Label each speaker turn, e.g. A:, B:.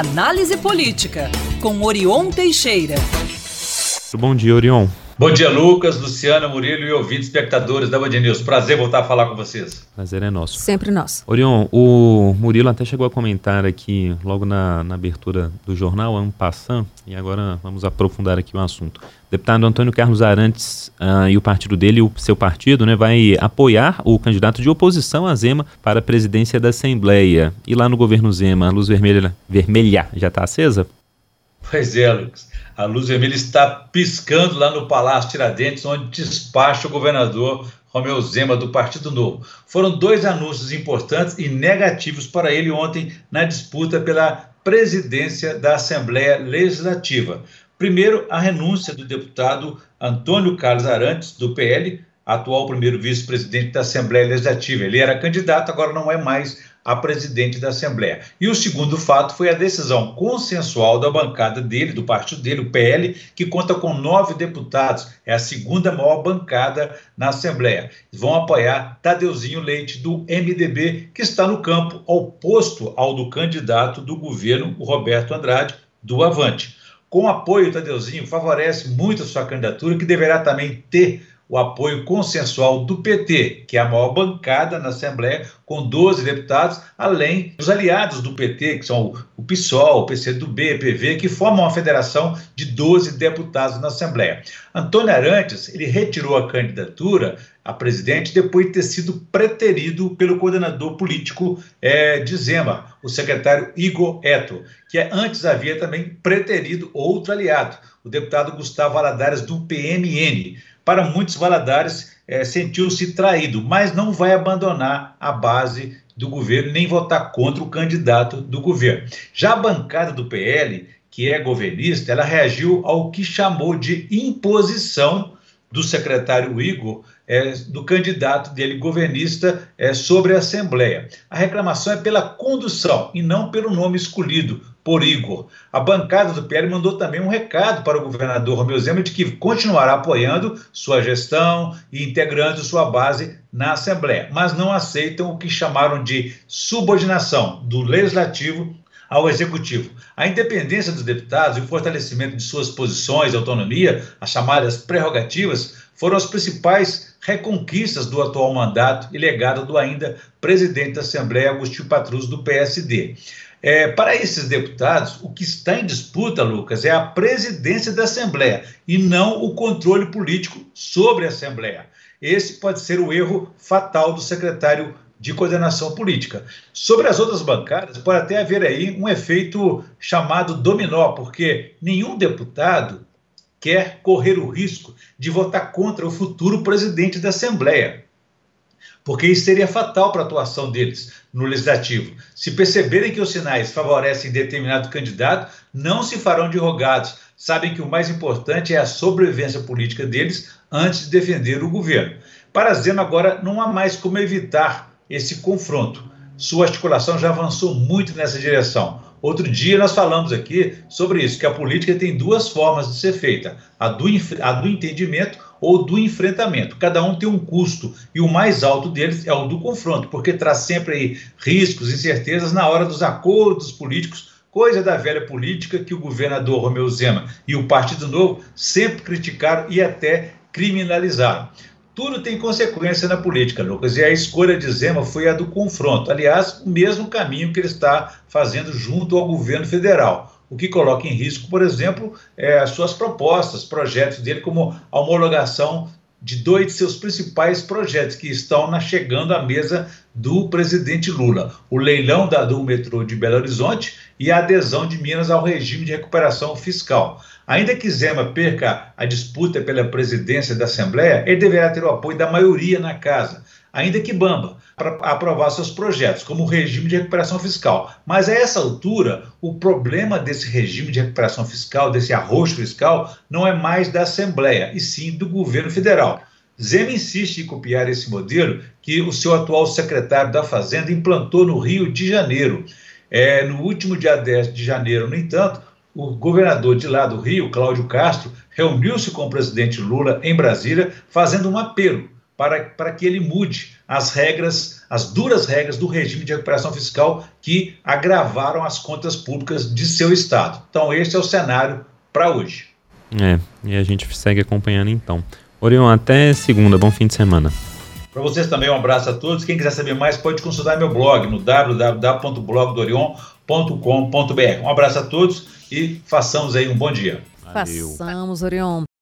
A: Análise Política, com Orion Teixeira.
B: Bom dia, Orion.
C: Bom dia, Lucas, Luciana, Murilo e ouvintes espectadores da Band News. Prazer voltar a falar com vocês.
B: Prazer é nosso.
D: Sempre nosso.
B: Orion, o Murilo até chegou a comentar aqui, logo na, na abertura do jornal, ano passant, e agora vamos aprofundar aqui o assunto. O deputado Antônio Carlos Arantes uh, e o partido dele, o seu partido, né, vai apoiar o candidato de oposição a Zema para a presidência da Assembleia. E lá no governo Zema, a luz vermelha, vermelha já está acesa?
C: Pois é, Lucas. A luz vermelha está piscando lá no Palácio Tiradentes, onde despacha o governador Romeu Zema, do Partido Novo. Foram dois anúncios importantes e negativos para ele ontem na disputa pela presidência da Assembleia Legislativa. Primeiro, a renúncia do deputado Antônio Carlos Arantes, do PL, atual primeiro vice-presidente da Assembleia Legislativa. Ele era candidato, agora não é mais a presidente da Assembleia. E o segundo fato foi a decisão consensual da bancada dele, do partido dele, o PL, que conta com nove deputados, é a segunda maior bancada na Assembleia. Vão apoiar Tadeuzinho Leite, do MDB, que está no campo oposto ao do candidato do governo, o Roberto Andrade, do Avante. Com apoio, Tadeuzinho favorece muito a sua candidatura, que deverá também ter o apoio consensual do PT, que é a maior bancada na Assembleia, com 12 deputados, além dos aliados do PT, que são o PSOL, o PCdoB, PV, que formam uma federação de 12 deputados na Assembleia. Antônio Arantes, ele retirou a candidatura a presidente depois de ter sido preterido pelo coordenador político é, de Zema, o secretário Igor Eto, que antes havia também preterido outro aliado, o deputado Gustavo Valadares, do PMN para muitos Valadares, é, sentiu-se traído, mas não vai abandonar a base do governo nem votar contra o candidato do governo. Já a bancada do PL, que é governista, ela reagiu ao que chamou de imposição do secretário Igor, é, do candidato dele, governista, é, sobre a Assembleia. A reclamação é pela condução e não pelo nome escolhido, por Igor. A bancada do PL mandou também um recado para o governador Romeu Zema de que continuará apoiando sua gestão e integrando sua base na Assembleia, mas não aceitam o que chamaram de subordinação do Legislativo ao Executivo. A independência dos deputados e o fortalecimento de suas posições, autonomia, as chamadas prerrogativas, foram as principais reconquistas do atual mandato e legado do ainda presidente da Assembleia, Agostinho Patrus, do PSD. É, para esses deputados, o que está em disputa, Lucas, é a presidência da Assembleia e não o controle político sobre a Assembleia. Esse pode ser o erro fatal do secretário de coordenação política. Sobre as outras bancadas, pode até haver aí um efeito chamado dominó, porque nenhum deputado quer correr o risco de votar contra o futuro presidente da Assembleia porque isso seria fatal para a atuação deles no legislativo. Se perceberem que os sinais favorecem determinado candidato, não se farão de rogados. Sabem que o mais importante é a sobrevivência política deles antes de defender o governo. Para Zema, agora não há mais como evitar esse confronto. Sua articulação já avançou muito nessa direção. Outro dia nós falamos aqui sobre isso, que a política tem duas formas de ser feita: a do, a do entendimento ou do enfrentamento. Cada um tem um custo e o mais alto deles é o do confronto, porque traz sempre aí riscos, incertezas na hora dos acordos políticos, coisa da velha política que o governador Romeu Zema e o Partido Novo sempre criticaram e até criminalizaram. Tudo tem consequência na política, Lucas, e a escolha de Zema foi a do confronto. Aliás, o mesmo caminho que ele está fazendo junto ao governo federal o que coloca em risco, por exemplo, é, as suas propostas, projetos dele, como a homologação de dois de seus principais projetos que estão na, chegando à mesa do presidente Lula: o leilão da, do metrô de Belo Horizonte e a adesão de Minas ao regime de recuperação fiscal. Ainda que Zema perca a disputa pela presidência da Assembleia, ele deverá ter o apoio da maioria na casa ainda que bamba, para aprovar seus projetos, como o regime de recuperação fiscal. Mas a essa altura, o problema desse regime de recuperação fiscal, desse arroxo fiscal, não é mais da Assembleia, e sim do governo federal. Zema insiste em copiar esse modelo que o seu atual secretário da Fazenda implantou no Rio de Janeiro. É, no último dia 10 de janeiro, no entanto, o governador de lá do Rio, Cláudio Castro, reuniu-se com o presidente Lula em Brasília, fazendo um apelo para, para que ele mude as regras as duras regras do regime de recuperação fiscal que agravaram as contas públicas de seu Estado. Então, este é o cenário para hoje.
B: É, e a gente segue acompanhando então. Orion, até segunda, bom fim de semana.
C: Para vocês também, um abraço a todos. Quem quiser saber mais, pode consultar meu blog no www.blogdorion.com.br. Um abraço a todos e façamos aí um bom dia.
D: Valeu. Façamos, Orion.